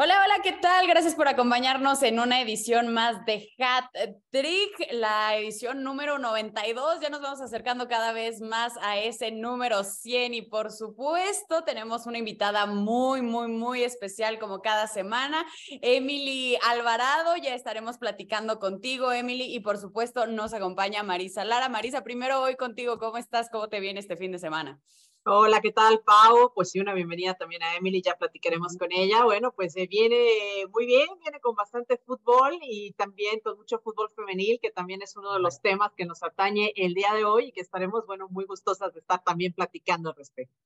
Hola, hola, ¿qué tal? Gracias por acompañarnos en una edición más de Hat Trick, la edición número 92. Ya nos vamos acercando cada vez más a ese número 100 y por supuesto tenemos una invitada muy, muy, muy especial como cada semana, Emily Alvarado. Ya estaremos platicando contigo, Emily, y por supuesto nos acompaña Marisa Lara. Marisa, primero hoy contigo, ¿cómo estás? ¿Cómo te viene este fin de semana? Hola, ¿qué tal, Pau? Pues sí, una bienvenida también a Emily, ya platicaremos con ella. Bueno, pues eh, viene muy bien, viene con bastante fútbol y también con mucho fútbol femenil, que también es uno de los temas que nos atañe el día de hoy y que estaremos, bueno, muy gustosas de estar también platicando al respecto.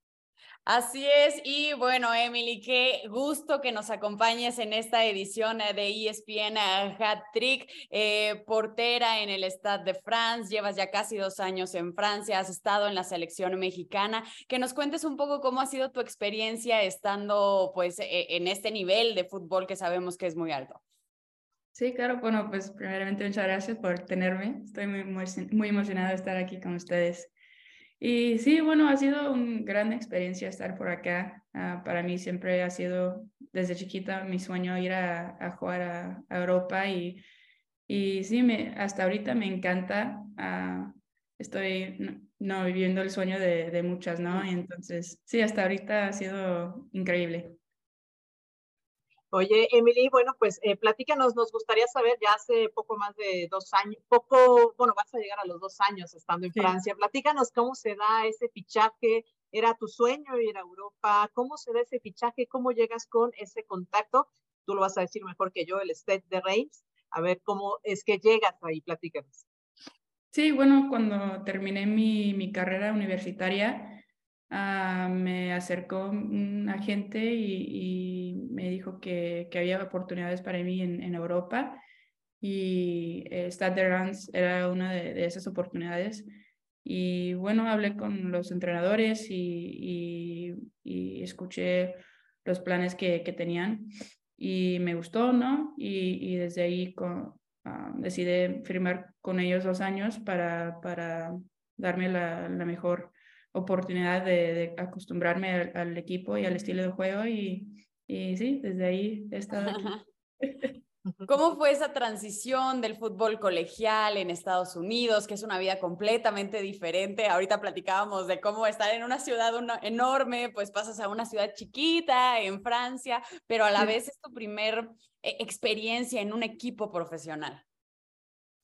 Así es, y bueno, Emily, qué gusto que nos acompañes en esta edición eh, de ESPN eh, Hat Trick, eh, portera en el Stade de France, llevas ya casi dos años en Francia, has estado en la selección mexicana, que nos cuentes un poco cómo ha sido tu experiencia estando pues e, en este nivel de fútbol que sabemos que es muy alto. Sí, claro, bueno, pues primeramente muchas gracias por tenerme, estoy muy, muy, emocionada de estar aquí con ustedes. Y sí, bueno, ha sido una gran experiencia estar por acá. Ah, para mí siempre ha sido desde chiquita mi sueño ir a, jugar a, Europa y, y sí, me, hasta ahorita me encanta. Ah, estoy no, viviendo el sueño de, de muchas, ¿no? Y entonces, sí, hasta ahorita ha sido increíble. Oye, Emily, bueno, pues eh, platícanos, nos gustaría saber, ya hace poco más de dos años, poco, bueno, vas a llegar a los dos años estando en Francia, platícanos cómo se da ese fichaje, era tu sueño ir a Europa, cómo se da ese fichaje, cómo llegas con ese contacto, tú lo vas a decir mejor que yo, el Stade de Reims, a ver cómo es que llegas ahí, platícanos. Sí, bueno, cuando terminé mi, mi carrera universitaria, Ah, me acercó un agente y, me dijo que, había oportunidades para mí en, Europa y eh, Stade de era una de, esas oportunidades. Y bueno, hablé con los entrenadores y, y, escuché los planes que, que, tenían y me gustó, ¿no? Y, desde ahí con, ah, decidí firmar con ellos dos años para, para darme la, la mejor oportunidad de, acostumbrarme al, equipo y al estilo de juego y, y sí, desde ahí he estado aquí. ¿Cómo fue esa transición del fútbol colegial en Estados Unidos, que es una vida completamente diferente? Ahorita platicábamos de cómo estar en una ciudad enorme, pues pasas a una ciudad chiquita en Francia, pero a la vez es tu primer eh, experiencia en un equipo profesional.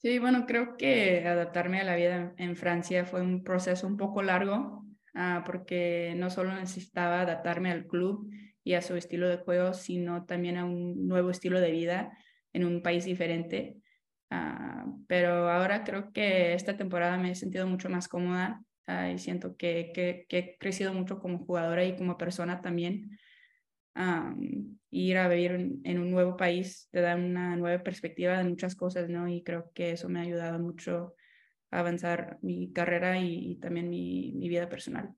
Sí, bueno, creo que adaptarme a la vida en Francia fue un proceso un poco largo, ah, porque no solo necesitaba adaptarme al club y a su estilo de juego, sino también a un nuevo estilo de vida en un país diferente. Ah, pero ahora creo que esta temporada me he sentido mucho más cómoda ah, y siento que, que, he crecido mucho como jugadora y como persona también ir a vivir en, un nuevo país te da una nueva perspectiva de muchas cosas, ¿no? Y creo que eso me ha ayudado mucho a avanzar mi carrera y, también mi, mi, vida personal.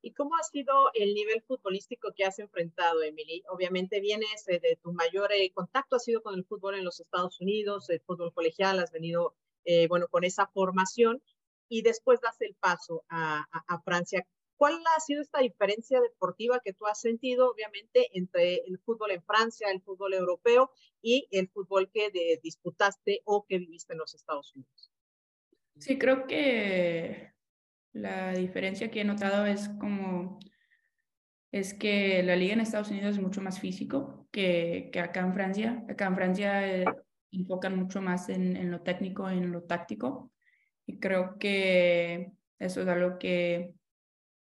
¿Y cómo ha sido el nivel futbolístico que has enfrentado, Emily? Obviamente vienes de tu mayor eh, contacto, ha sido con el fútbol en los Estados Unidos, el fútbol colegial, has venido, eh, bueno, con esa formación y después das el paso a, a, a Francia. ¿Cuál ha sido esta diferencia deportiva que tú has sentido, obviamente, entre el fútbol en Francia, el fútbol europeo y el fútbol que disputaste o que viviste en los Estados Unidos? Sí, creo que la diferencia que he notado es como es que la liga en Estados Unidos es mucho más físico que, que acá en Francia. Acá en Francia eh, enfocan mucho más en, en lo técnico, en lo táctico. Y creo que eso es algo que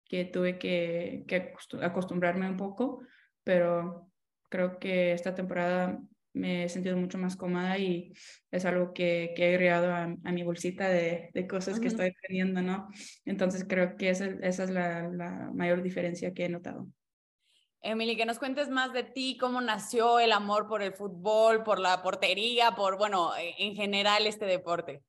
que tuve que, que acostumbrarme un poco, pero creo que esta temporada me he sentido mucho más cómoda y es algo que, que he agregado a, mi bolsita de, de cosas que estoy aprendiendo, ¿no? Entonces creo que esa, esa es la, la, mayor diferencia que he notado. Emily, que nos cuentes más de ti, cómo nació el amor por el fútbol, por la portería, por, bueno, e, en general este deporte.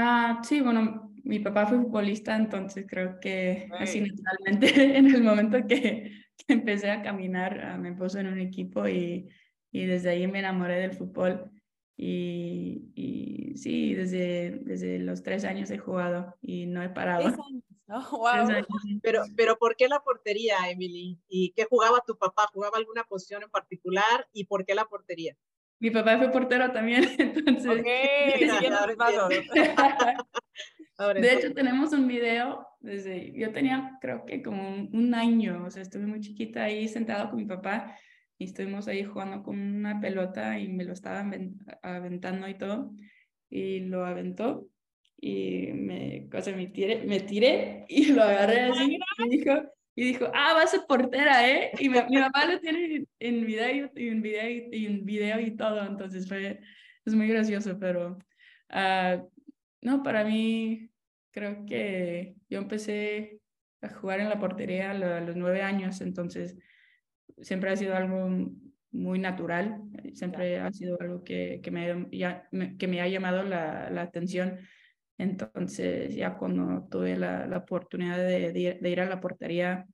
Ah, sí, bueno, mi papá fue futbolista, entonces creo que así naturalmente en el momento que, empecé a caminar ah, me puso en un equipo y, y, desde ahí me enamoré del fútbol. Y, y sí, desde, desde los tres años he jugado y no he parado. Tres años. Tres wow. años. Pero, pero ¿por qué la portería, Emily? ¿Y qué jugaba tu papá? ¿Jugaba alguna posición en particular? ¿Y por qué la portería? Mi papá fue portero también, entonces. Ok, siguiendo ahora De hecho, tenemos un video desde, yo tenía creo que como un, un año, o sea, estuve muy chiquita ahí sentada con mi papá y estuvimos ahí jugando con una pelota y me lo estaba aven- aventando y todo, y lo aventó y me, o sea, me tiré, me tiré y lo agarré así y dijo, y dijo, ah, vas a ser portera, ¿eh? Y me- mi papá lo tiene en video y en video y, en video y todo, entonces fue, es muy gracioso, pero... ah, no, para mí creo que yo empecé a jugar en la portería a, lo- a los nueve años, entonces siempre ha sido algo muy natural, siempre ha sido algo que, que, me, ya- me- que me ha llamado la, la atención. Entonces ya cuando tuve la, la oportunidad de, de ir, de ir a la portería,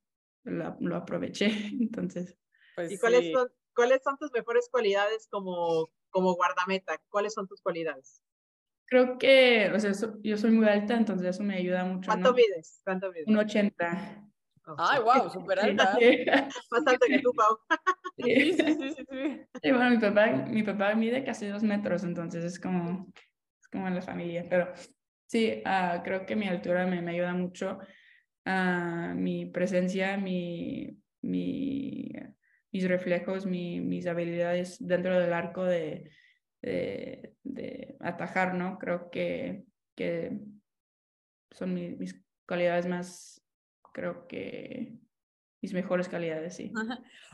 la- lo aproveché. Entonces, Pues ¿Y cuáles sí. son, cuáles son tus mejores cualidades como, como guardameta? ¿Cuáles son tus cualidades? creo que, o sea, so- yo soy muy alta, entonces eso me ayuda mucho. ¿Cuánto ¿no? mides? ¿Cuánto mides? Un 80. Oh, Ay, wow, súper alta. Más alto que tú, Pau. Sí, sí, sí, sí, sí. Sí, bueno, mi papá, mi papá mide casi dos metros, entonces es como, es como en la familia, pero sí, ah, creo que mi altura me, ayuda mucho, ah, mi presencia, mi, mi, mis reflejos, mi, mis habilidades dentro del arco de, atajar, ¿no? Creo que, son mi- mis cualidades más, creo que mis mejores calidades, sí.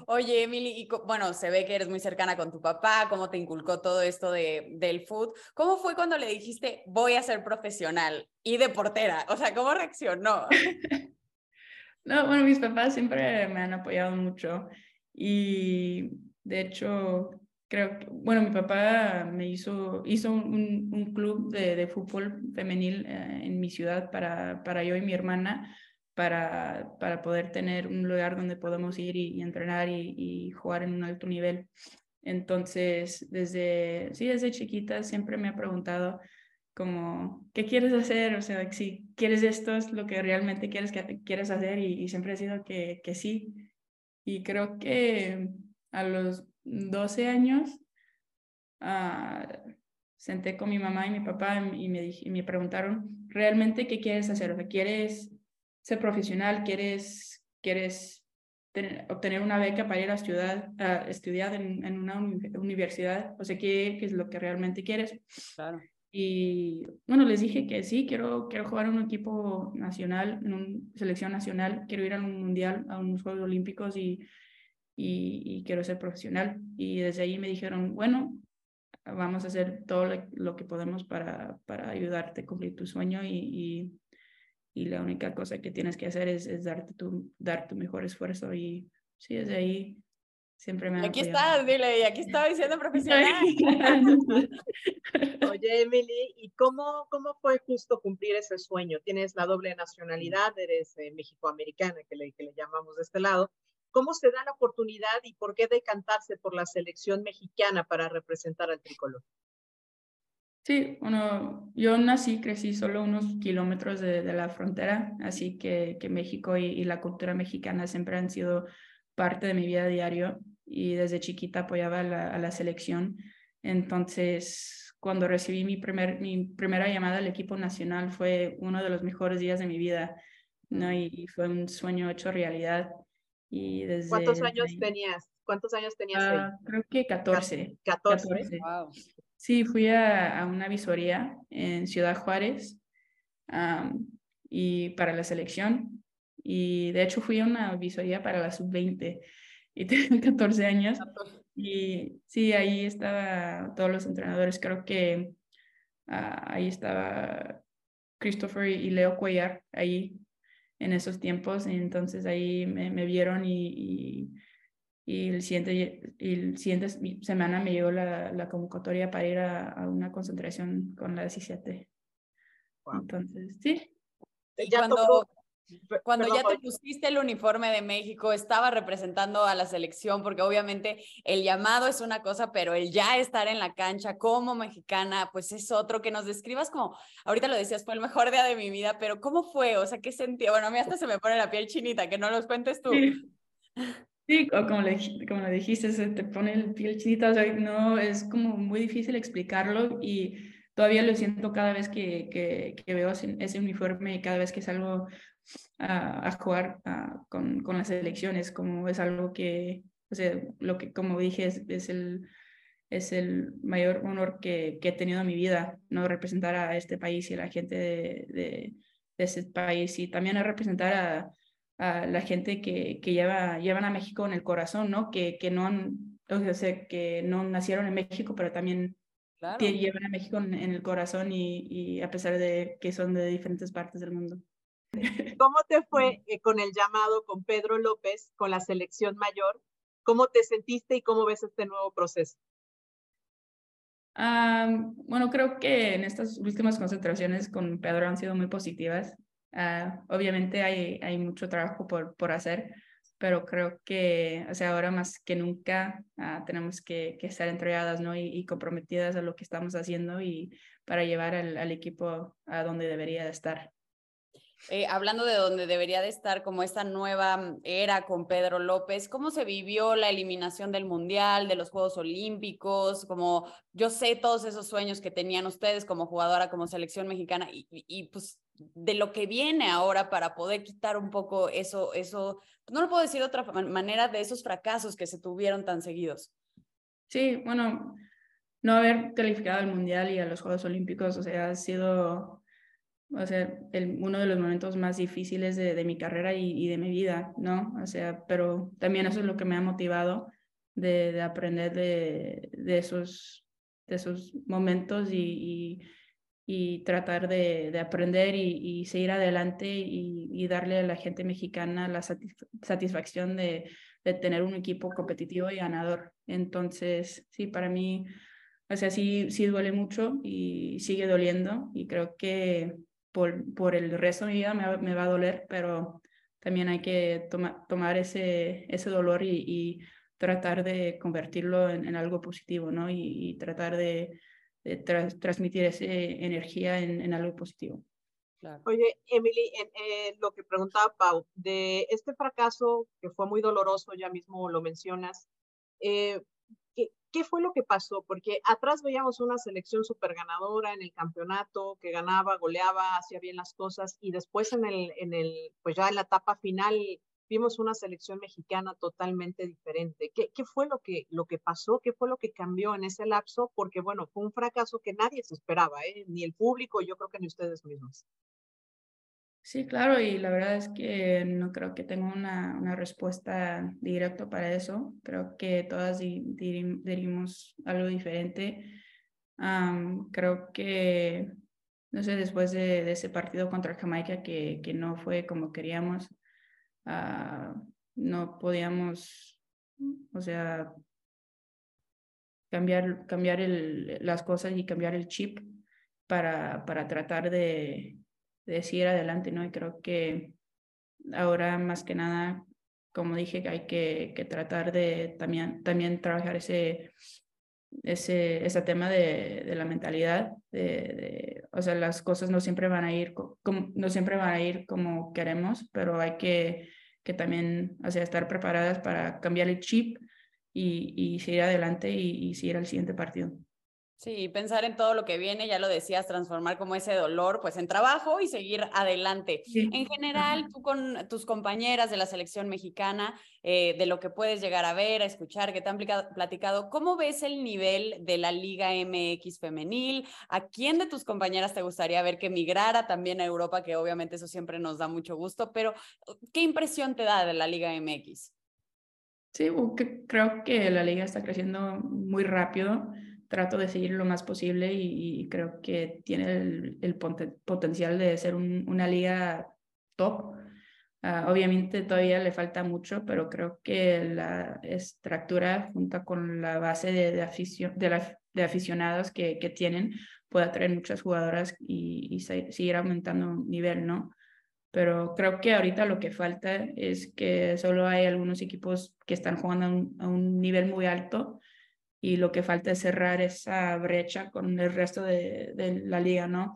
Oye, Emily, y bueno, se ve que eres muy cercana con tu papá, cómo te inculcó todo esto de, del food. ¿Cómo fue cuando le dijiste, voy a ser profesional y de portera? O sea, ¿cómo reaccionó? No, bueno, mis papás siempre me han apoyado mucho y de hecho creo que, bueno, mi papá me hizo, hizo un, un club de, de fútbol femenil eh, en mi ciudad para, para yo y mi hermana, para, para poder tener un lugar donde podamos ir y, entrenar y, jugar en un alto nivel. Entonces, desde, sí, desde chiquita siempre me ha preguntado como, ¿qué quieres hacer? O sea, si quieres esto es lo que realmente quieres, quieres hacer y, siempre ha sido que, que sí. Y creo que a los 12 años ah, senté con mi mamá y mi papá y me, y me preguntaron, ¿realmente qué quieres hacer? O sea, ¿quieres ser profesional? ¿Quieres, quieres tener- obtener una beca para ir a estudiar, a estudiar en, en una uni- universidad? O sea, ¿qué, ¿qué es lo que realmente quieres? Claro. Y bueno, les dije que sí, quiero, quiero jugar en un equipo nacional, en una selección nacional, quiero ir a un mundial, a unos Juegos Olímpicos y, y, y quiero ser profesional. Y desde ahí me dijeron, bueno, vamos a hacer todo lo, lo que podemos para, para ayudarte a cumplir tu sueño y, y, y la única cosa que tienes que hacer es, es darte tu, dar tu mejor esfuerzo. Y sí, desde ahí siempre me aquí apoyado. estás, dile, y aquí estaba diciendo profesional. Oye, Emily, ¿y cómo, cómo fue justo cumplir ese sueño? Tienes la doble nacionalidad, eres eh, mexicoamericana, que le, que le llamamos de este lado. ¿Cómo se da la oportunidad y por qué decantarse por la selección mexicana para representar al tricolor? Sí, bueno, yo nací, crecí solo unos kilómetros de, de la frontera, así que, que México y, y la cultura mexicana siempre han sido parte de mi vida diario y desde chiquita apoyaba a la, a la selección. Entonces, cuando recibí mi, primer, mi primera llamada al equipo nacional fue uno de los mejores días de mi vida, ¿no? Y, y fue un sueño hecho realidad. Y desde, ¿Cuántos años tenías? ¿Cuántos años tenías ahí? Ah, creo que 14. 14. 14. Wow. Sí, fui a, a una visoría en Ciudad Juárez am, y para la selección. Y de hecho fui a una visoría para la sub-20 y tenía 14 años. Y sí, ahí estaba todos los entrenadores. Creo que ah, ahí estaba Christopher y Leo Cuellar, ahí en esos tiempos. Y entonces ahí me, me vieron y, y, y el siguiente, y el siguiente semana me llegó la, la convocatoria para ir a, a una concentración con la 17. Wow. Entonces, sí. Ya cuando, tocó. Cuando ya te pusiste el uniforme de México, estaba representando a la selección, porque obviamente el llamado es una cosa, pero el ya estar en la cancha como mexicana, pues es otro que nos describas como, ahorita lo decías, fue el mejor día de mi vida, pero ¿cómo fue? O sea, ¿qué sentía? Bueno, a mí hasta se me pone la piel chinita, que no los cuentes tú. Sí. O como, le, como dijiste, se te pone la piel chinita, o sea, no, es como muy difícil explicarlo y todavía lo siento cada vez que, que, que veo ese uniforme y cada vez que salgo a, jugar con, con, las elecciones, como es algo que, o sea, lo que como dije es, es el, es el mayor honor que, que, he tenido en mi vida, no representar a este país y a la gente de, de, ese país y también a representar a, a la gente que, que lleva, llevan a México en el corazón, ¿no? Que, que no han, o sea, que no nacieron en México, pero también llevan a México en, en el corazón y, y, a pesar de que son de diferentes partes del mundo. ¿Cómo te fue eh, con el llamado con Pedro López, con la selección mayor? ¿Cómo te sentiste y cómo ves este nuevo proceso? bueno, creo que en estas últimas concentraciones con Pedro han sido muy positivas. Ah, obviamente hay, hay mucho trabajo por, por hacer, pero creo que o sea, ahora más que nunca ah, tenemos que, que, estar entregadas ¿no? y, comprometidas a lo que estamos haciendo y para llevar al, al equipo a donde debería de estar. Eh, hablando de donde debería de estar como esta nueva era con Pedro López, ¿cómo se vivió la eliminación del Mundial, de los Juegos Olímpicos? Como yo sé todos esos sueños que tenían ustedes como jugadora, como selección mexicana y, y pues de lo que viene ahora para poder quitar un poco eso, eso, no lo puedo decir de otra manera, de esos fracasos que se tuvieron tan seguidos. Sí, bueno, no haber calificado al Mundial y a los Juegos Olímpicos, o sea, ha sido o sea, el, uno de los momentos más difíciles de, de mi carrera y, de mi vida, ¿no? O sea, pero también eso es lo que me ha motivado de, de aprender de, de, esos, de esos momentos y, y tratar de, de aprender y, seguir adelante y, darle a la gente mexicana la satisfacción de, de tener un equipo competitivo y ganador. Entonces, sí, para mí, o sea, sí, sí duele mucho y sigue doliendo y creo que por, por el resto de mi vida me, me va a doler, pero también hay que tomar ese, ese dolor y, y tratar de convertirlo en, en, algo positivo, ¿no? Y, y tratar de, de transmitir esa energía en, en algo positivo. Claro. Oye, Emily, en, lo que preguntaba Pau, de este fracaso que fue muy doloroso, ya mismo lo mencionas, eh, ¿Qué fue lo que pasó? Porque atrás veíamos una selección súper ganadora en el campeonato, que ganaba, goleaba, hacía bien las cosas, y después en el, en el, pues ya en la etapa final vimos una selección mexicana totalmente diferente. ¿Qué, qué fue lo que, lo que pasó? ¿Qué fue lo que cambió en ese lapso? Porque bueno, fue un fracaso que nadie se esperaba, ¿eh? ni el público, yo creo que ni ustedes mismos. Sí, claro, y la verdad es que no creo que tenga una, una respuesta directa para eso. Creo que todas dirimos algo diferente. creo que, no sé, después de, de, ese partido contra Jamaica que, que no fue como queríamos, uh, no podíamos, o sea, cambiar, cambiar el, las cosas y cambiar el chip para, para tratar de de seguir adelante, ¿no? Y creo que ahora más que nada, como dije, hay que, que tratar de también, también trabajar ese, ese, ese tema de, de la mentalidad, de, o sea, las cosas no siempre van a ir como, no siempre van a ir como queremos, pero hay que, que también, o sea, estar preparadas para cambiar el chip y, y seguir adelante y, y seguir al siguiente partido. Sí, pensar en todo lo que viene, ya lo decías, transformar como ese dolor, pues en trabajo y seguir adelante. En general, tú con tus compañeras de la selección mexicana, eh, de lo que puedes llegar a ver, a escuchar, que te han platicado, ¿cómo ves el nivel de la Liga MX femenil? ¿A quién de tus compañeras te gustaría ver que migrara también a Europa? Que obviamente eso siempre nos da mucho gusto, pero ¿qué impresión te da de la Liga MX? Sí, creo que la liga está creciendo muy rápido trato de seguir lo más posible y, creo que tiene el, potencial de ser una liga top. Uh, obviamente todavía le falta mucho, pero creo que la estructura junto con la base de, aficionados que, tienen puede atraer muchas jugadoras y, seguir aumentando nivel, ¿no? pero creo que ahorita lo que falta es que solo hay algunos equipos que están jugando a un nivel muy alto y lo que falta es cerrar esa brecha con el resto de, de, la liga, ¿no?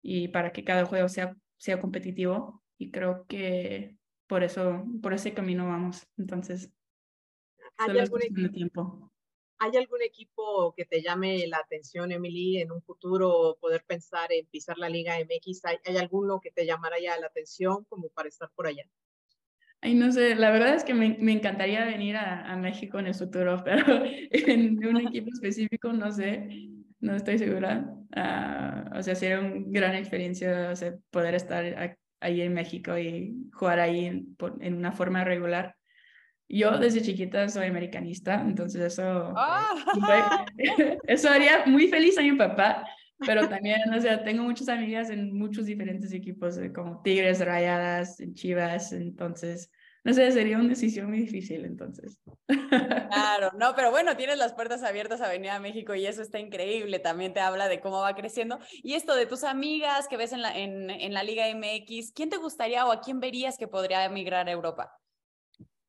Y para que cada juego sea, sea competitivo y creo que por eso, por ese camino vamos. Entonces, ¿Hay algún, equipo, tiempo. ¿Hay algún equipo que te llame la atención, Emily, en un futuro poder pensar en pisar la Liga MX? ¿Hay, hay alguno que te llamara ya la atención como para estar por allá? Ay, no sé, la verdad es que me, me encantaría venir a, a, México en el futuro, pero en un equipo específico no sé, no estoy segura. Uh, o sea, sería una gran experiencia o sea, poder estar ahí en México y jugar ahí en, en, una forma regular. Yo desde chiquita soy americanista, entonces eso, oh. eso haría muy feliz a mi papá, pero también, o sea, tengo muchas amigas en muchos diferentes equipos, eh, como Tigres, Rayadas, Chivas, entonces, no sé, sería una decisión muy difícil, entonces. Claro, no, pero bueno, tienes las puertas abiertas a venir a México y eso está increíble, también te habla de cómo va creciendo. Y esto de tus amigas que ves en la, en, en la Liga MX, ¿quién te gustaría o a quién verías que podría emigrar a Europa?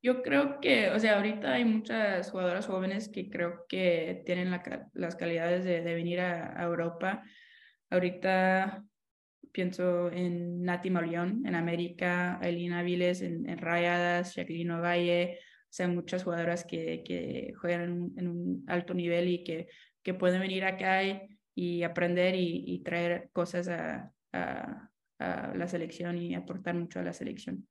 Yo creo que, o sea, ahorita hay muchas jugadoras jóvenes que creo que tienen la, las calidades de, de venir a, a, Europa. Ahorita pienso en Nati Mauleón en América, Elina Viles en, en, Rayadas, Jacqueline Ovalle, o sea, muchas jugadoras que, que juegan en un, alto nivel y que, que pueden venir acá y, y aprender y, y, traer cosas a, a, a la selección y aportar mucho a la selección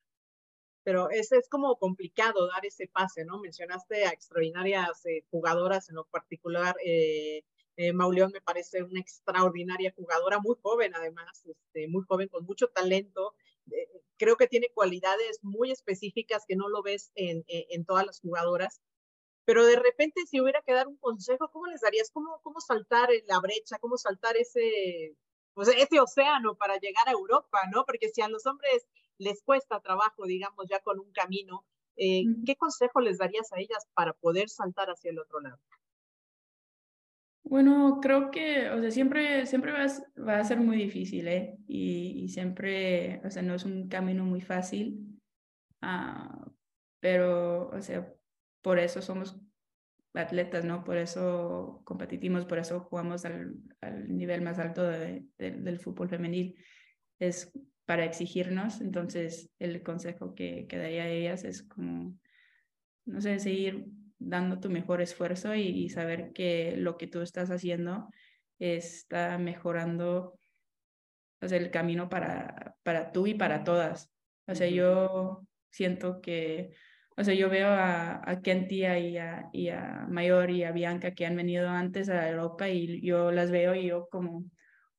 pero es, es como complicado dar ese pase, ¿no? Mencionaste a extraordinarias eh, jugadoras, en lo particular, eh, eh, Mauleón me parece una extraordinaria jugadora, muy joven además, este, muy joven, con mucho talento. Eh, creo que tiene cualidades muy específicas que no lo ves en, en, en, todas las jugadoras. Pero de repente, si hubiera que dar un consejo, ¿cómo les darías? ¿Cómo, cómo saltar la brecha? ¿Cómo saltar ese, pues, ese océano para llegar a Europa? ¿no? Porque si a los hombres les cuesta trabajo, digamos, ya con un camino, eh, ¿qué consejo les darías a ellas para poder saltar hacia el otro lado? Bueno, creo que, o sea, siempre, siempre va, a, va a ser muy difícil, ¿eh? Y, y, siempre, o sea, no es un camino muy fácil, uh, pero, o sea, por eso somos atletas, ¿no? Por eso competimos, por eso jugamos al, al nivel más alto de, de, del fútbol femenil. Es para exigirnos. Entonces, el consejo que, que daría a ellas es como, no sé, seguir dando tu mejor esfuerzo y, y, saber que lo que tú estás haciendo está mejorando o sea, el camino para, para tú y para todas. O sea, yo siento que, o sea, yo veo a, a Kentia y a, y a Mayor y a Bianca que han venido antes a Europa y yo las veo y yo como,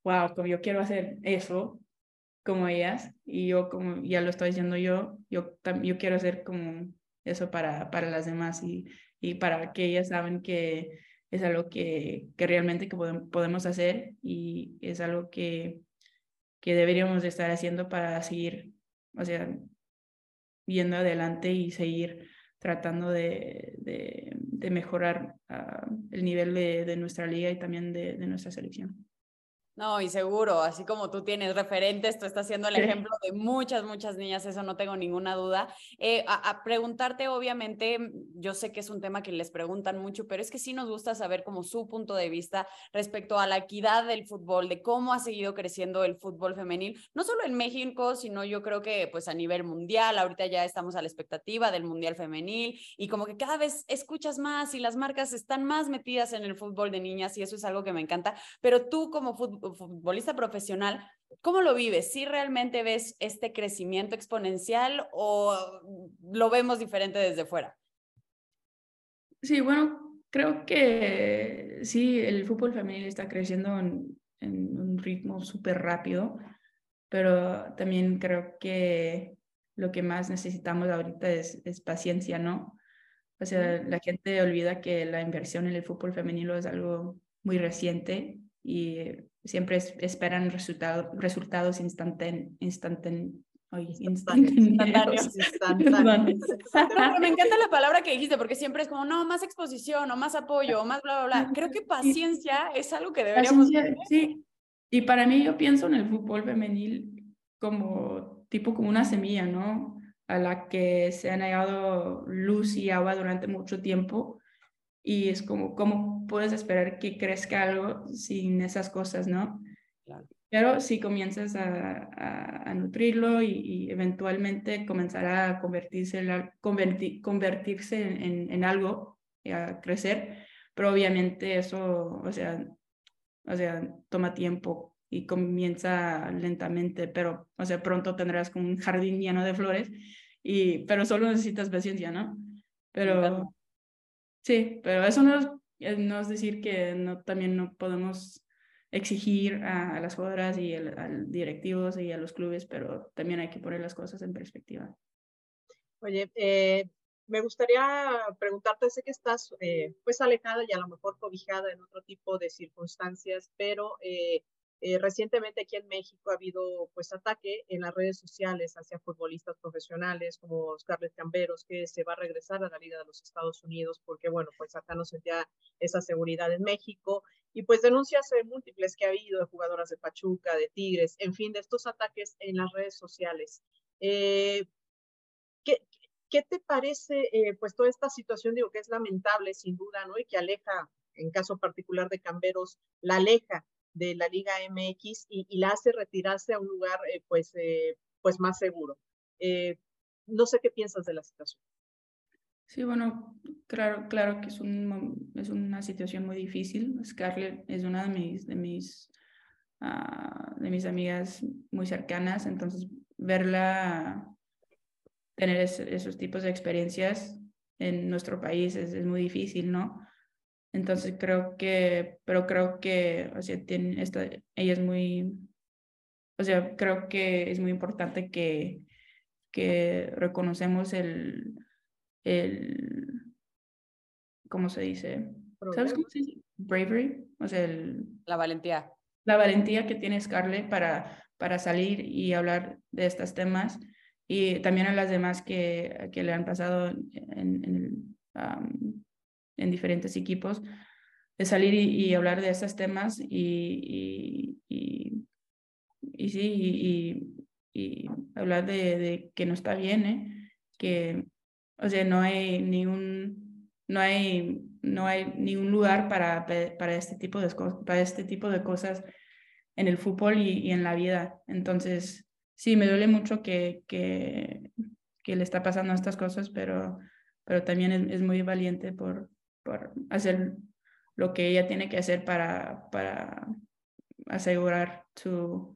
wow, como yo quiero hacer eso como ellas y yo como ya lo estoy diciendo yo, yo, yo quiero hacer como eso para, para las demás y, y para que ellas saben que es algo que, que realmente que podemos hacer y es algo que, que deberíamos estar haciendo para seguir, o sea, yendo adelante y seguir tratando de, de, de mejorar uh, el nivel de, de, nuestra liga y también de, de nuestra selección. No, y seguro, así como tú tienes referentes, tú estás siendo el ejemplo de muchas, muchas niñas, eso no tengo ninguna duda. Eh, a, a, preguntarte, obviamente, yo sé que es un tema que les preguntan mucho, pero es que sí nos gusta saber como su punto de vista respecto a la equidad del fútbol, de cómo ha seguido creciendo el fútbol femenil, no solo en México, sino yo creo que pues a nivel mundial, ahorita ya estamos a la expectativa del mundial femenil y como que cada vez escuchas más y las marcas están más metidas en el fútbol de niñas y eso es algo que me encanta, pero tú como fútbol futbolista profesional, ¿cómo lo vives? ¿Si ¿Sí realmente ves este crecimiento exponencial o lo vemos diferente desde fuera? Sí, bueno, creo que sí, el fútbol femenil está creciendo en, en un ritmo súper rápido, pero también creo que lo que más necesitamos ahorita es, es paciencia, ¿no? O sea, la gente olvida que la inversión en el fútbol femenino es algo muy reciente y siempre es, esperan resultado, resultados instantáneos. Instanten, instantáneos. me encanta la palabra que dijiste, porque siempre es como, no, más exposición, o más apoyo, o más bla, bla, bla. Creo que paciencia es algo que deberíamos... Paciencia, sí, y para mí yo pienso en el fútbol femenil como tipo como una semilla, ¿no? A la que se ha negado luz y agua durante mucho tiempo y es como, ¿cómo puedes esperar que crezca algo sin esas cosas, no? Pero si comienzas a, a, nutrirlo y, eventualmente comenzará a convertirse, en, convertirse en, en, algo, a crecer, pero obviamente eso, o sea, o sea, toma tiempo y comienza lentamente, pero, o sea, pronto tendrás como un jardín lleno de flores, y, pero solo necesitas paciencia, ¿no? Pero, sí, pero eso no es, no es decir que no, también no podemos exigir a, las jugadoras y a los directivos y a los clubes, pero también hay que poner las cosas en perspectiva. Oye, eh, me gustaría preguntarte, sé que estás eh, pues alejada y a lo mejor cobijada en otro tipo de circunstancias, pero eh, eh, recientemente aquí en México ha habido pues ataque en las redes sociales hacia futbolistas profesionales como Scarlett Camberos, que se va a regresar a la Liga de los Estados Unidos porque, bueno, pues acá no sentía esa seguridad en México. Y pues denuncias múltiples que ha habido de jugadoras de Pachuca, de Tigres, en fin, de estos ataques en las redes sociales. Eh, ¿qué, ¿Qué te parece eh, pues toda esta situación? Digo que es lamentable sin duda, ¿no? Y que aleja, en caso particular de Camberos, la aleja de la Liga MX y, la hace retirarse a un lugar eh, pues, eh, pues más seguro. Eh, no sé qué piensas de la situación. Sí, bueno, claro, claro que es, un, es una situación muy difícil. Scarlett es una de mis, de mis, ah, de mis amigas muy cercanas, entonces verla tener esos tipos de experiencias en nuestro país es, es muy difícil, ¿no? Entonces creo que, pero creo que, o sea, tiene esta, ella es muy, o sea, creo que es muy importante que, que reconocemos el, el, ¿cómo se dice? ¿Sabes cómo se dice? Bravery, o sea, el, la valentía. La valentía que tiene Scarlett para, para salir y hablar de estos temas y también a las demás que, que le han pasado en, en el, en diferentes equipos, de salir y, hablar de esos temas y, y, y, sí, y, hablar de, de, que no está bien, ¿eh? que, o sea, no hay ningún, no hay, no hay ningún lugar para, para, este tipo de, para este tipo de cosas en el fútbol y, en la vida. Entonces, sí, me duele mucho que, que, que le está pasando estas cosas, pero, pero también es, es muy valiente por, por hacer lo que ella tiene que hacer para, para asegurar su,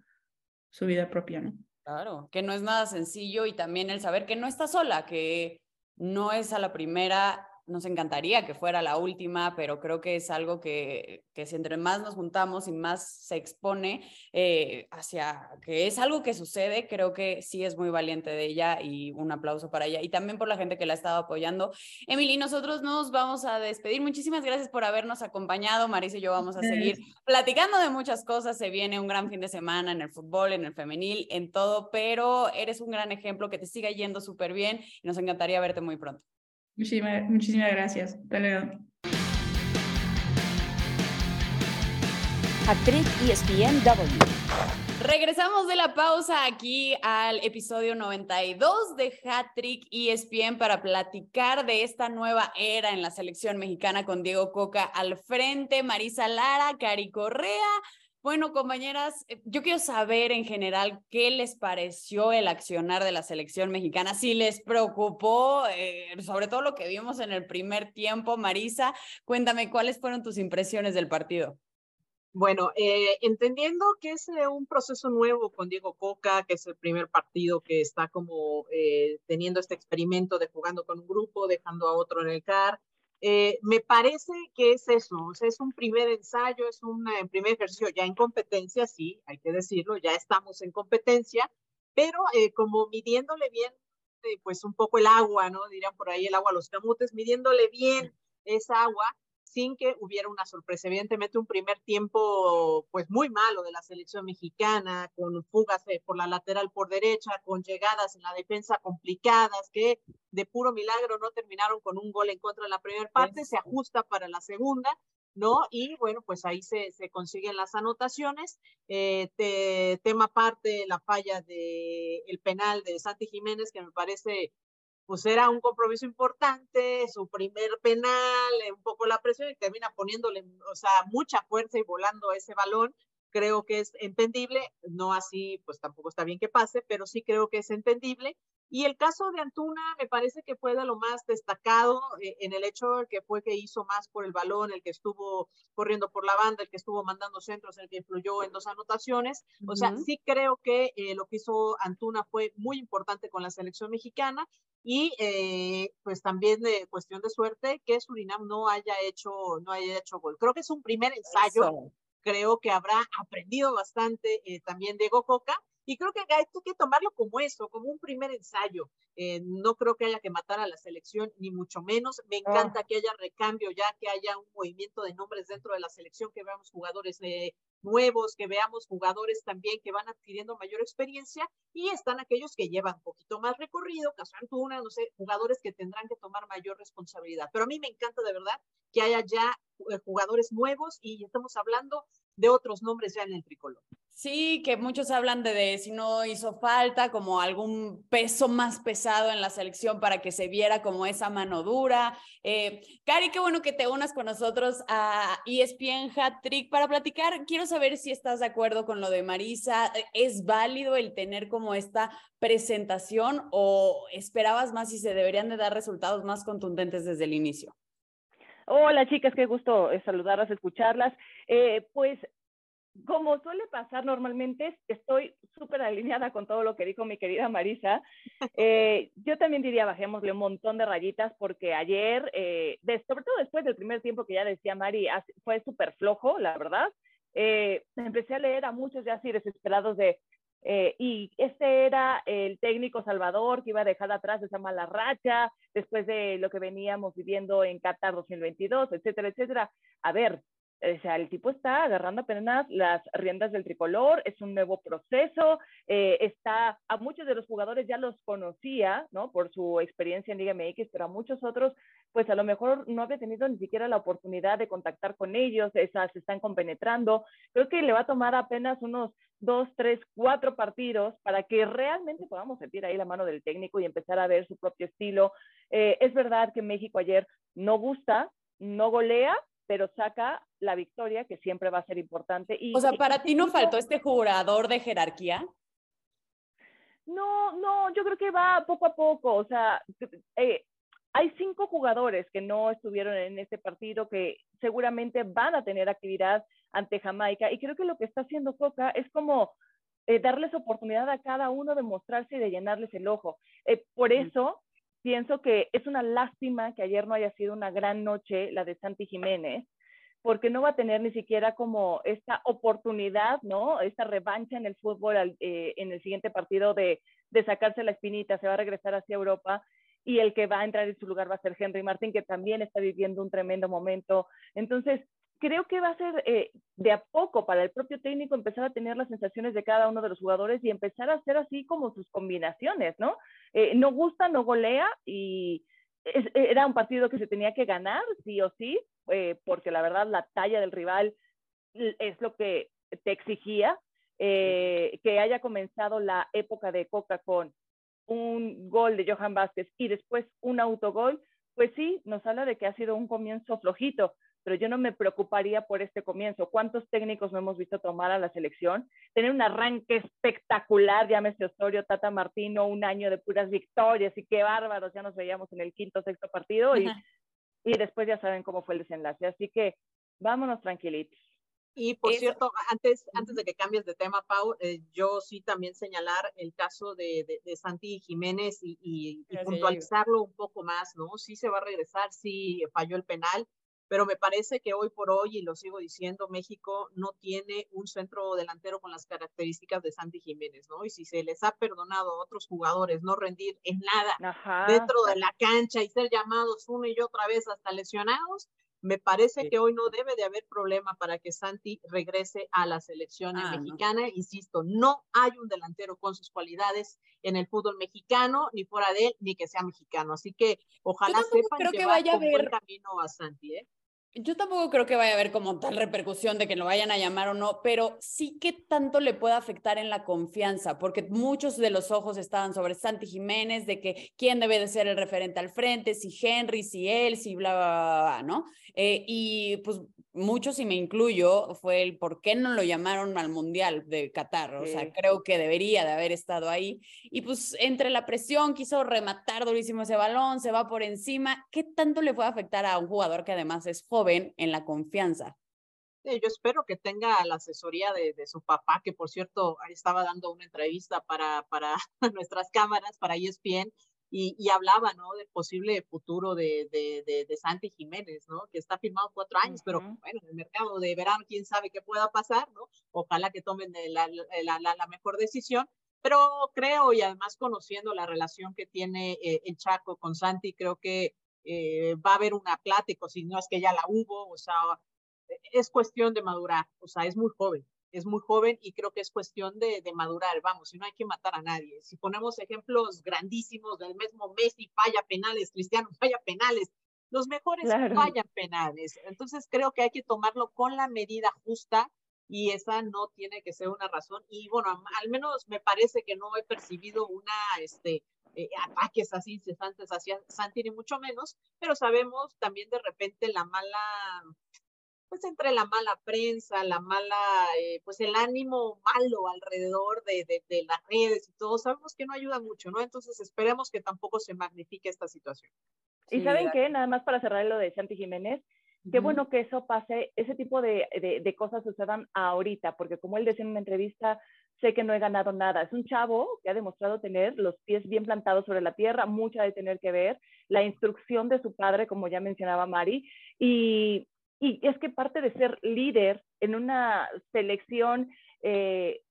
su vida propia, ¿no? Claro, que no es nada sencillo y también el saber que no está sola, que no es a la primera nos encantaría que fuera la última, pero creo que es algo que, que si entre más nos juntamos y más se expone eh, hacia que es algo que sucede, creo que sí es muy valiente de ella y un aplauso para ella y también por la gente que la ha estado apoyando. Emily, nosotros nos vamos a despedir. Muchísimas gracias por habernos acompañado. Marisa y yo vamos a seguir platicando de muchas cosas. Se viene un gran fin de semana en el fútbol, en el femenil, en todo, pero eres un gran ejemplo que te siga yendo súper bien y nos encantaría verte muy pronto. Muchísimas, muchísimas gracias. Hasta luego. Actriz ESPNW. Regresamos de la pausa aquí al episodio 92 de Hattrick ESPN para platicar de esta nueva era en la selección mexicana con Diego Coca al frente, Marisa Lara, Cari Correa, bueno, compañeras, eh, yo quiero saber en general qué les pareció el accionar de la selección mexicana, si les preocupó, eh, sobre todo lo que vimos en el primer tiempo. Marisa, cuéntame cuáles fueron tus impresiones del partido. Bueno, eh, entendiendo que es un proceso nuevo con Diego Coca, que es el primer partido que está como teniendo este experimento de jugando con un grupo, dejando a otro en el CAR, eh, me parece que es eso, o sea, es un primer ensayo, es un eh, primer ejercicio ya en competencia, sí, hay que decirlo, ya estamos en competencia, pero eh, como midiéndole bien, pues un poco el agua, ¿no? Dirían por ahí el agua a los camotes, midiéndole bien esa agua, sin que hubiera una sorpresa. Evidentemente un primer tiempo pues muy malo de la selección mexicana, con fugas por la lateral por derecha, con llegadas en la defensa complicadas que de puro milagro no terminaron con un gol en contra de la primera parte, se ajusta para la segunda. ¿no? Y bueno, pues ahí se, se consiguen las anotaciones. Eh, tema aparte, la falla del el penal de Santi Jiménez, que me parece pues era un compromiso importante, su primer penal, eh, un poco la presión y termina poniéndole, o sea, mucha fuerza y volando ese balón. Creo que es entendible, no así, pues tampoco está bien que pase, pero sí creo que es entendible. Y el caso de Antuna me parece que fue de lo más destacado eh, en el hecho que fue que hizo más por el balón, el que estuvo corriendo por la banda, el que estuvo mandando centros, el que influyó en dos anotaciones. O sea, sí creo que eh, lo que hizo Antuna fue muy importante con la selección mexicana y eh, pues también de cuestión de suerte que Surinam no haya hecho no haya hecho gol. Creo que es un primer ensayo. Creo que habrá aprendido bastante también Diego Coca y creo que hay que tomarlo como eso, como un primer ensayo. Eh, no creo que haya que matar a la selección, ni mucho menos. Me ah. encanta que haya recambio ya, que haya un movimiento de nombres dentro de la selección, que veamos jugadores eh, nuevos, que veamos jugadores también que van adquiriendo mayor experiencia y están aquellos que llevan un poquito más recorrido, caso Antuna, no sé, jugadores que tendrán que tomar mayor responsabilidad. Pero a mí me encanta de verdad que haya ya eh, jugadores nuevos y estamos hablando de otros nombres ya en el tricolor. Sí, que muchos hablan de, si no hizo falta, como algún peso más pesado en la selección para que se viera como esa mano dura. Eh, Cari, qué bueno que te unas con nosotros a ESPN Hat Trick para platicar. Quiero saber si estás de acuerdo con lo de Marisa. ¿Es válido el tener como esta presentación o esperabas más y se deberían de dar resultados más contundentes desde el inicio? Hola chicas, qué gusto eh, saludarlas, escucharlas. Eh, pues como suele pasar normalmente, estoy súper alineada con todo lo que dijo mi querida Marisa. Eh, yo también diría, bajémosle un montón de rayitas porque ayer, eh, sobre todo después del primer tiempo que ya decía Mari, fue súper flojo, la verdad. Eh, empecé a leer a muchos ya así desesperados de, y este era el técnico Salvador que iba a dejar atrás esa mala racha después de lo que veníamos viviendo en Qatar 2022, etcétera, etcétera. A ver, o sea, el tipo está agarrando apenas las riendas del tricolor, es un nuevo proceso, eh, está, a muchos de los jugadores ya los conocía, ¿no? Por su experiencia en Liga MX, pero a muchos otros, pues a lo mejor no había tenido ni siquiera la oportunidad de contactar con ellos, esas se están compenetrando. Creo que le va a tomar apenas unos dos, tres, cuatro partidos para que realmente podamos sentir ahí la mano del técnico y empezar a ver su propio estilo. Eh, es verdad que México ayer no gusta, no golea, pero saca la victoria, que siempre va a ser importante. Y, o sea, ¿para ti no faltó este jugador de jerarquía? No, no, yo creo que va poco a poco. O sea, eh, hay cinco jugadores que no estuvieron en este partido que seguramente van a tener actividad ante Jamaica. Y creo que lo que está haciendo Coca es como eh, darles oportunidad a cada uno de mostrarse y de llenarles el ojo. Eh, por eso pienso que es una lástima que ayer no haya sido una gran noche la de Santi Jiménez, porque no va a tener ni siquiera como esta oportunidad, ¿no? Esta revancha en el fútbol eh, en el siguiente partido de, de sacarse la espinita, se va a regresar hacia Europa y el que va a entrar en su lugar va a ser Henry Martín, que también está viviendo un tremendo momento. Entonces, creo que va a ser eh, de a poco para el propio técnico empezar a tener las sensaciones de cada uno de los jugadores y empezar a hacer así como sus combinaciones, ¿no? Eh, no gusta, no golea y era un partido que se tenía que ganar, sí o sí, eh, porque la verdad la talla del rival es lo que te exigía, que haya comenzado la época de Coca con un gol de Johan Vázquez y después un autogol, pues sí, nos habla de que ha sido un comienzo flojito, pero yo no me preocuparía por este comienzo. ¿Cuántos técnicos no hemos visto tomar a la selección? Tener un arranque espectacular, llámese Osorio, Tata Martino, un año de puras victorias y qué bárbaros, ya nos veíamos en el quinto, sexto partido y, y después ya saben cómo fue el desenlace. Así que vámonos tranquilitos. Y por cierto, antes, antes de que cambies de tema, Pau, eh, yo sí también señalar el caso de, de, Santi Jiménez y, y, y puntualizarlo un poco más, ¿no? Sí se va a regresar, sí falló el penal, pero me parece que hoy por hoy, y lo sigo diciendo, México no tiene un centro delantero con las características de Santi Jiménez, ¿no? Y si se les ha perdonado a otros jugadores no rendir en nada dentro de la cancha y ser llamados una y otra vez hasta lesionados, me parece que hoy no debe de haber problema para que Santi regrese a la selección ah, mexicana. Insisto, no hay un delantero con sus cualidades en el fútbol mexicano, ni fuera de él, ni que sea mexicano. Así que ojalá sepan creo que vaya a ver... camino a Santi, ¿eh? Yo tampoco creo que vaya a haber como tal repercusión de que lo vayan a llamar o no, pero sí que tanto le puede afectar en la confianza, porque muchos de los ojos estaban sobre Santi Jiménez, de que quién debe de ser el referente al frente, si Henry, si él, si bla, bla, bla, ¿no? Eh, y pues muchos, y me incluyo, fue el por qué no lo llamaron al Mundial de Qatar. O sea, creo que debería de haber estado ahí. Y pues entre la presión, quiso rematar durísimo ese balón, se va por encima. ¿Qué tanto le puede afectar a un jugador que además es joven en la confianza? yo espero que tenga la asesoría de, de, su papá, que por cierto estaba dando una entrevista para, para nuestras cámaras, para ESPN, y, hablaba, ¿no? Del posible futuro de, de, de, Santi Jiménez, ¿no? Que está firmado cuatro años, pero bueno, en el mercado de verano, quién sabe qué pueda pasar, ¿no? Ojalá que tomen la, la, la, mejor decisión, pero creo, y además conociendo la relación que tiene eh, el Chaco con Santi, creo que eh, va a haber una plática, si no es que ya la hubo, o sea, es cuestión de madurar, o sea, es muy joven, es muy joven y creo que es cuestión de, de, madurar, vamos, y no hay que matar a nadie. Si ponemos ejemplos grandísimos del mismo Messi, falla penales, Cristiano falla penales, los mejores fallan penales. Entonces creo que hay que tomarlo con la medida justa y esa no tiene que ser una razón. Y bueno, al menos me parece que no he percibido una, este, eh, ataques así incesantes hacia Santi, ni mucho menos, pero sabemos también de repente la mala pues entre la mala prensa, la mala, eh, pues el ánimo malo alrededor de, de, las redes y todo, sabemos que no ayuda mucho, ¿no? Entonces esperemos que tampoco se magnifique esta situación. Y saben qué, nada más para cerrar lo de Santi Jiménez, qué bueno que eso pase, ese tipo de, de, de, cosas sucedan ahorita, porque como él decía en una entrevista, sé que no he ganado nada. Es un chavo que ha demostrado tener los pies bien plantados sobre la tierra, mucha de tener que ver, la instrucción de su padre, como ya mencionaba Mari, y y es que parte de ser líder en una selección, eh,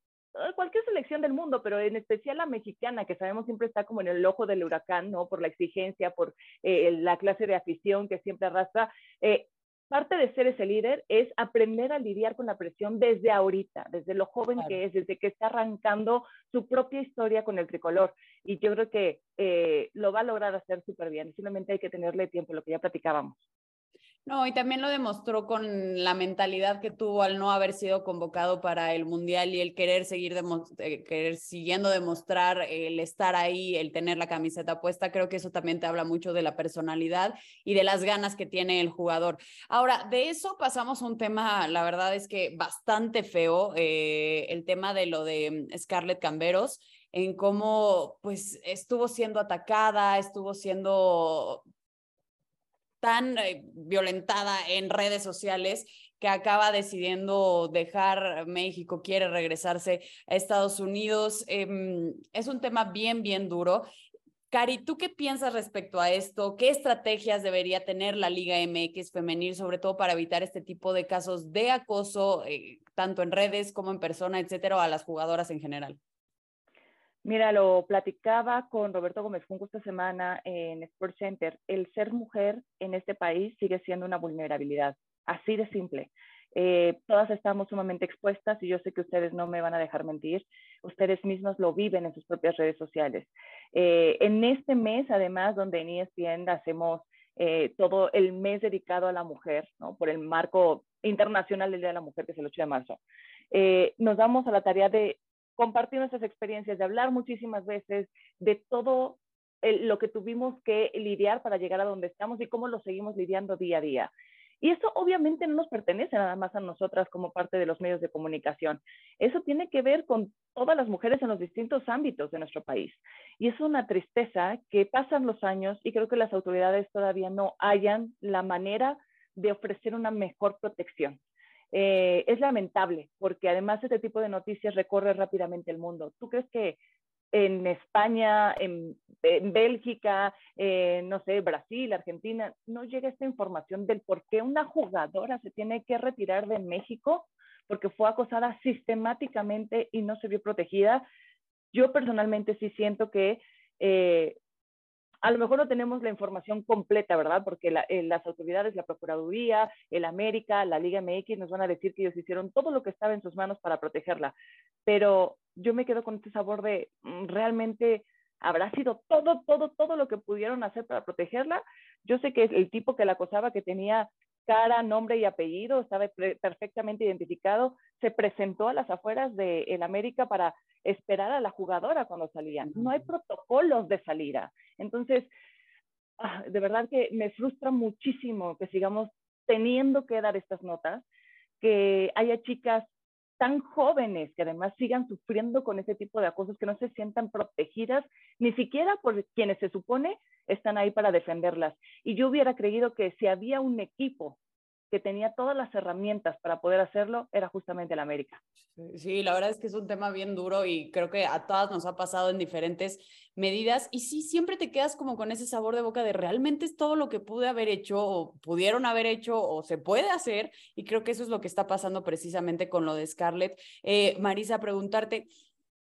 cualquier selección del mundo, pero en especial la mexicana, que sabemos siempre está como en el ojo del huracán, ¿no? Por la exigencia, por eh, la clase de afición que siempre arrastra. Eh, parte de ser ese líder es aprender a lidiar con la presión desde ahorita, desde lo joven que es, desde que está arrancando su propia historia con el tricolor. Y yo creo que lo va a lograr hacer súper bien. Simplemente hay que tenerle tiempo, lo que ya platicábamos. No, y también lo demostró con la mentalidad que tuvo al no haber sido convocado para el Mundial y el querer seguir eh, querer siguiendo demostrar el estar ahí, el tener la camiseta puesta. Creo que eso también te habla mucho de la personalidad y de las ganas que tiene el jugador. Ahora, de eso pasamos a un tema, la verdad es que bastante feo, eh, el tema de lo de Scarlett Camberos en cómo pues estuvo siendo atacada, estuvo siendo tan eh, violentada en redes sociales que acaba decidiendo dejar México, quiere regresarse a Estados Unidos. Em, es un tema bien, bien duro. Cari, ¿tú qué piensas respecto a esto? ¿Qué estrategias debería tener la Liga MX femenil, sobre todo para evitar este tipo de casos de acoso, eh, tanto en redes como en persona, etcétera, a las jugadoras en general? Mira, lo platicaba con Roberto Gómez Junco esta semana en Sports Center. El ser mujer en este país sigue siendo una vulnerabilidad, así de simple. Eh, todas estamos sumamente expuestas y yo sé que ustedes no me van a dejar mentir. Ustedes mismos lo viven en sus propias redes sociales. Eh, en este mes, además, donde en ESPN hacemos eh, todo el mes dedicado a la mujer, ¿no? por el marco internacional del Día de la Mujer, que es el 8 de marzo, nos damos a la tarea de compartir nuestras experiencias, de hablar muchísimas veces de todo lo que tuvimos que lidiar para llegar a donde estamos y cómo lo seguimos lidiando día a día. Y eso obviamente no nos pertenece nada más a nosotras como parte de los medios de comunicación. Eso tiene que ver con todas las mujeres en los distintos ámbitos de nuestro país. Y es una tristeza que pasan los años y creo que las autoridades todavía no hayan la manera de ofrecer una mejor protección. Eh, es lamentable porque además este tipo de noticias recorre rápidamente el mundo. ¿Tú crees que en España, en, Bélgica, no sé, Brasil, Argentina, no llega esta información del por qué una jugadora se tiene que retirar de México porque fue acosada sistemáticamente y no se vio protegida? Yo personalmente sí siento que eh, a lo mejor no tenemos la información completa, ¿verdad? Porque eh, las autoridades, la Procuraduría, el América, la Liga MX nos van a decir que ellos hicieron todo lo que estaba en sus manos para protegerla. Pero yo me quedo con este sabor de mm, realmente habrá sido todo, todo, todo lo que pudieron hacer para protegerla. Yo sé que el tipo que la acosaba, que tenía cara, nombre y apellido, estaba perfectamente identificado, se presentó a las afueras de América para esperar a la jugadora cuando salían. No hay protocolos de salida. Entonces, ah, de verdad que me frustra muchísimo que sigamos teniendo que dar estas notas, que haya chicas tan jóvenes que además sigan sufriendo con ese tipo de acosos, que no se sientan protegidas, ni siquiera por quienes se supone están ahí para defenderlas. Y yo hubiera creído que si había un equipo que tenía todas las herramientas para poder hacerlo era justamente el América. Sí, la verdad es que es un tema bien duro y creo que a todas nos ha pasado en diferentes medidas y sí, siempre te quedas como con ese sabor de boca de realmente es todo lo que pude haber hecho o pudieron haber hecho o se puede hacer y creo que eso es lo que está pasando precisamente con lo de Scarlett. Eh, Marisa, preguntarte,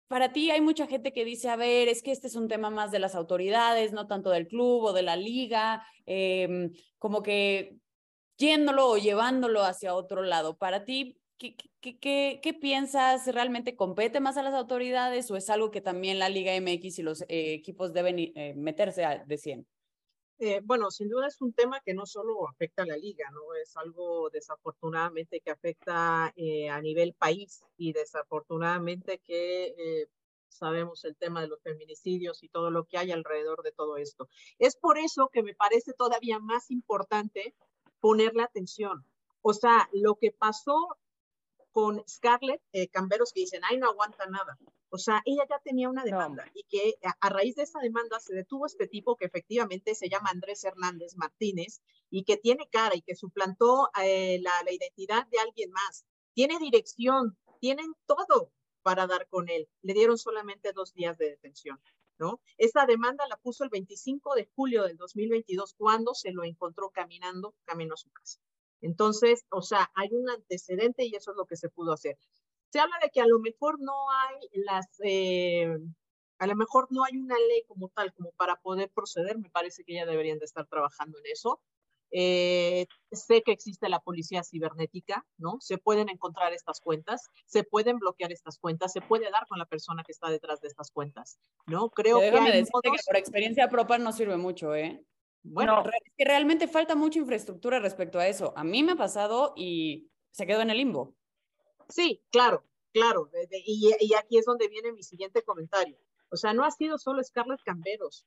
para ti hay mucha gente que dice, a ver, es que este es un tema más de las autoridades, no tanto del club o de la liga, em, como que yéndolo o llevándolo hacia otro lado. Para ti, ¿qué, qué, qué, piensas? ¿Realmente compete más a las autoridades o es algo que también la Liga MX y los eh, equipos deben eh, meterse a, de 100? Eh, bueno, sin duda es un tema que no solo afecta a la liga, ¿no? Es algo desafortunadamente que afecta a nivel país y desafortunadamente que sabemos el tema de los feminicidios y todo lo que hay alrededor de todo esto. Es por eso que me parece todavía más importante ponerle atención. O sea, lo que pasó con Scarlett eh, Camberos que dicen, ay, no aguanta nada. O sea, ella ya tenía una demanda y que a, raíz de esa demanda se detuvo este tipo que efectivamente se llama Andrés Hernández Martínez y que tiene cara y que suplantó eh, la, la identidad de alguien más. Tiene dirección, tienen todo para dar con él. Le dieron solamente dos días de detención. ¿No? Esa demanda la puso el 25 de julio del 2022 cuando se lo encontró caminando camino a su casa. Entonces, o sea, hay un antecedente y eso es lo que se pudo hacer. Se habla de que a lo mejor no hay las, eh, a lo mejor no hay una ley como tal como para poder proceder. Me parece que ya deberían de estar trabajando en eso. Eh, sé que existe la policía cibernética, ¿no? Se pueden encontrar estas cuentas, se pueden bloquear estas cuentas, se puede dar con la persona que está detrás de estas cuentas, ¿no? Creo que, hay que por experiencia propia no sirve mucho, ¿eh? Bueno, es que realmente falta mucha infraestructura respecto a eso. A mí me ha pasado y se quedó en el limbo. Sí, claro, claro. Y, y aquí es donde viene mi siguiente comentario. O sea, no ha sido solo Scarlett Camberos.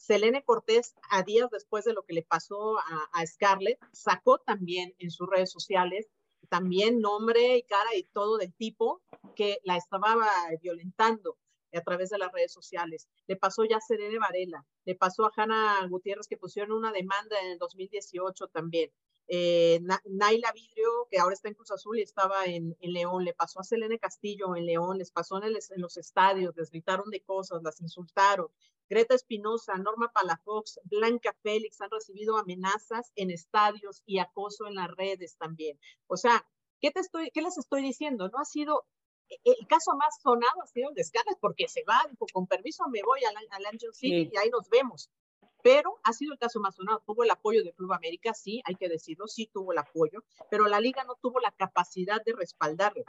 Selene Cortés, a días después de lo que le pasó a, Scarlett, sacó también en sus redes sociales también nombre y cara y todo del tipo que la estaba violentando a través de las redes sociales. Le pasó ya a Selene Varela, le pasó a Hanna Gutiérrez que pusieron una demanda en el 2018 también. Eh, Naila Vidrio, que ahora está en Cruz Azul y estaba en, León, le pasó a Selene Castillo en León, les pasó en, en, los estadios, les gritaron de cosas, las insultaron. Greta Espinosa, Norma Palafox, Blanca Félix han recibido amenazas en estadios y acoso en las redes también. O sea, ¿qué, te estoy, qué les estoy diciendo? No ha sido, e, el caso más sonado ha sido el de porque se va, dijo, con permiso me voy al, al Angel City y ahí nos vemos. Pero ha sido el caso más sonado. Tuvo el apoyo de Club América, sí, hay que decirlo, sí tuvo el apoyo, pero la liga no tuvo la capacidad de respaldarlo.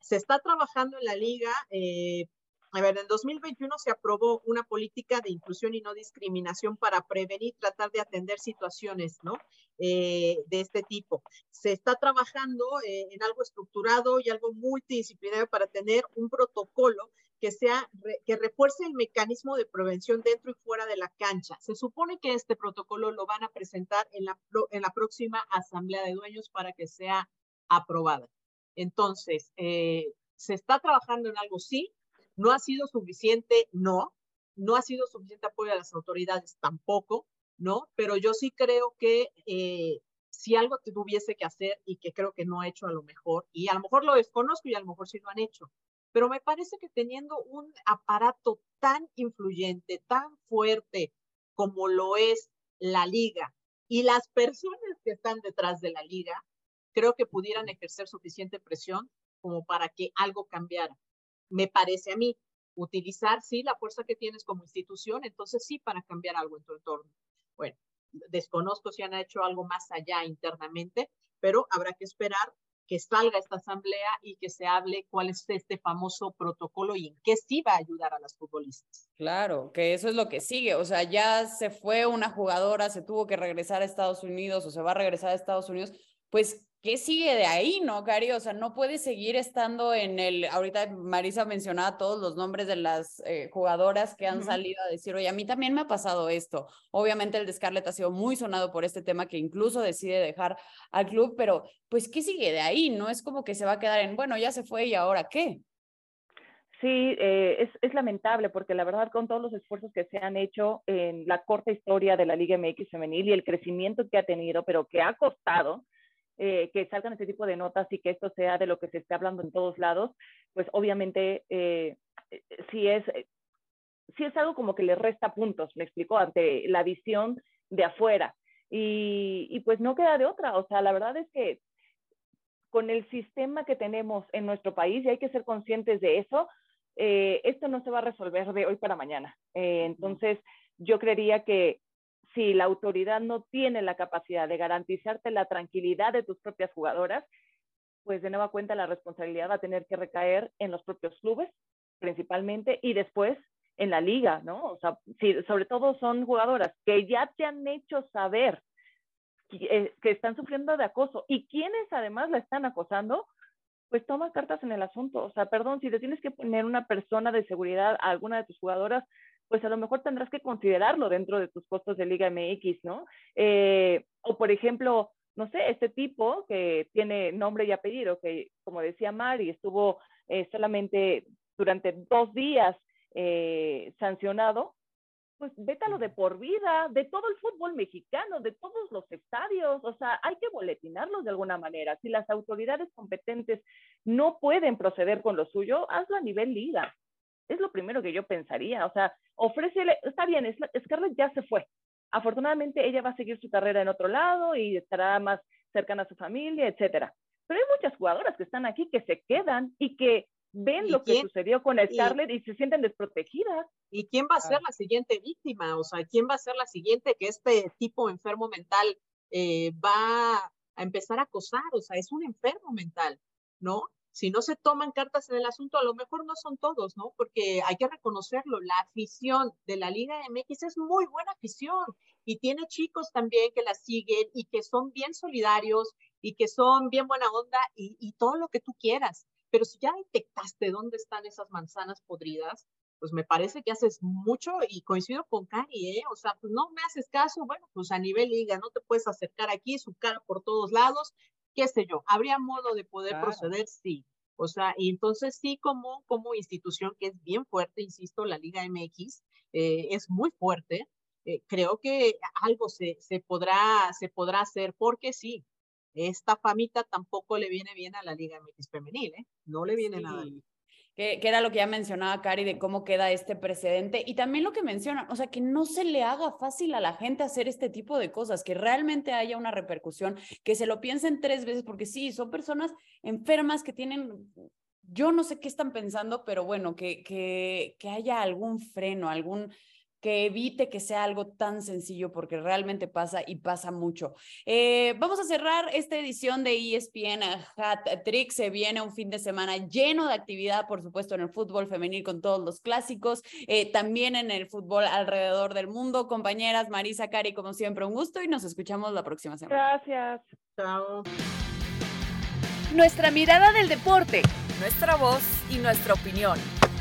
Se está trabajando en la liga eh, a ver, en 2021 se aprobó una política de inclusión y no discriminación para prevenir, tratar de atender situaciones, ¿no? Eh, de este tipo. Se está trabajando eh, en algo estructurado y algo multidisciplinario para tener un protocolo que sea, que refuerce el mecanismo de prevención dentro y fuera de la cancha. Se supone que este protocolo lo van a presentar en la, en la próxima asamblea de dueños para que sea aprobada. Entonces, eh, se está trabajando en algo, sí, no ha sido suficiente, no. No ha sido suficiente apoyo a las autoridades tampoco, ¿no? Pero yo sí creo que eh, si algo tuviese que hacer y que creo que no ha hecho a lo mejor, y a lo mejor lo desconozco y a lo mejor sí lo han hecho, pero me parece que teniendo un aparato tan influyente, tan fuerte como lo es la liga y las personas que están detrás de la liga, creo que pudieran ejercer suficiente presión como para que algo cambiara me parece a mí, utilizar, sí, la fuerza que tienes como institución, entonces sí, para cambiar algo en tu entorno. Bueno, desconozco si han hecho algo más allá internamente, pero habrá que esperar que salga esta asamblea y que se hable cuál es este famoso protocolo y en qué sí va a ayudar a las futbolistas. Claro, que eso es lo que sigue. O sea, ya se fue una jugadora, se tuvo que regresar a Estados Unidos o se va a regresar a Estados Unidos. Pues ¿qué sigue de ahí, no, Cari? O sea, no puede seguir estando en el, ahorita Marisa mencionaba todos los nombres de las eh, jugadoras que han salido a decir, oye, a mí también me ha pasado esto. Obviamente el de Scarlett ha sido muy sonado por este tema que incluso decide dejar al club, pero pues, ¿qué sigue de ahí? No es como que se va a quedar en, bueno, ya se fue y ahora qué. Sí, eh, es, es, lamentable porque la verdad con todos los esfuerzos que se han hecho en la corta historia de la Liga MX femenil y el crecimiento que ha tenido, pero que ha costado, eh, que salgan este tipo de notas y que esto sea de lo que se esté hablando en todos lados, pues obviamente eh, eh sí, es, eh, sí es algo como que le resta puntos, me explico, ante la visión de afuera. Y, y pues no queda de otra, o sea, la verdad es que con el sistema que tenemos en nuestro país, y hay que ser conscientes de eso, eh, esto no se va a resolver de hoy para mañana. Eh, entonces, yo creería que si la autoridad no tiene la capacidad de garantizarte la tranquilidad de tus propias jugadoras, pues de nueva cuenta la responsabilidad va a tener que recaer en los propios clubes, principalmente, y después en la liga, ¿no? O sea, si, sobre todo son jugadoras que ya te han hecho saber que, eh, que están sufriendo de acoso y quienes además la están acosando, pues toma cartas en el asunto. O sea, perdón, si te tienes que poner una persona de seguridad a alguna de tus jugadoras, pues a lo mejor tendrás que considerarlo dentro de tus costos de Liga MX, ¿no? Eh, o por ejemplo, no sé, este tipo que tiene nombre y apellido, que como decía Mari, estuvo eh, solamente durante dos días eh, sancionado, pues vétalo de por vida, de todo el fútbol mexicano, de todos los estadios, o sea, hay que boletinarlos de alguna manera. Si las autoridades competentes no pueden proceder con lo suyo, hazlo a nivel liga. Es lo primero que yo pensaría, o sea, ofrécele, está bien, Scarlett ya se fue. Afortunadamente ella va a seguir su carrera en otro lado y estará más cercana a su familia, etcétera. Pero hay muchas jugadoras que están aquí que se quedan y que ven lo que sucedió con Scarlett y, se sienten desprotegidas. ¿Y quién va a ser la siguiente víctima? O sea, ¿quién va a ser la siguiente que este tipo enfermo mental eh, va a empezar a acosar? O sea, es un enfermo mental, ¿no? Si no se toman cartas en el asunto, a lo mejor no son todos, ¿no? Porque hay que reconocerlo, la afición de la Liga MX es muy buena afición y tiene chicos también que la siguen y que son bien solidarios y que son bien buena onda y, y todo lo que tú quieras. Pero si ya detectaste dónde están esas manzanas podridas, pues me parece que haces mucho y coincido con Cari, ¿eh? O sea, pues no me haces caso, bueno, pues a nivel liga, no te puedes acercar aquí, su cara por todos lados, qué sé yo, ¿habría modo de poder proceder? Sí. O sea, y entonces sí como, como institución que es bien fuerte, insisto, la Liga MX eh, es muy fuerte, eh, creo que algo se, se, podrá, se podrá hacer porque sí, esta famita tampoco le viene bien a la Liga MX femenil, ¿eh? No le viene nada bien que, era lo que ya mencionaba Cari de cómo queda este precedente. Y también lo que mencionan, o sea, que no se le haga fácil a la gente hacer este tipo de cosas, que realmente haya una repercusión, que se lo piensen tres veces, porque sí, son personas enfermas que tienen, yo no sé qué están pensando, pero bueno, que, que, que haya algún freno, algún que evite que sea algo tan sencillo porque realmente pasa y pasa mucho. Eh, vamos a cerrar esta edición de ESPN Hat Trick. Se viene un fin de semana lleno de actividad, por supuesto, en el fútbol femenil con todos los clásicos, eh, también en el fútbol alrededor del mundo. Compañeras, Marisa, Cari, como siempre, un gusto y nos escuchamos la próxima semana. Gracias. Chao. Nuestra mirada del deporte. Nuestra voz y nuestra opinión.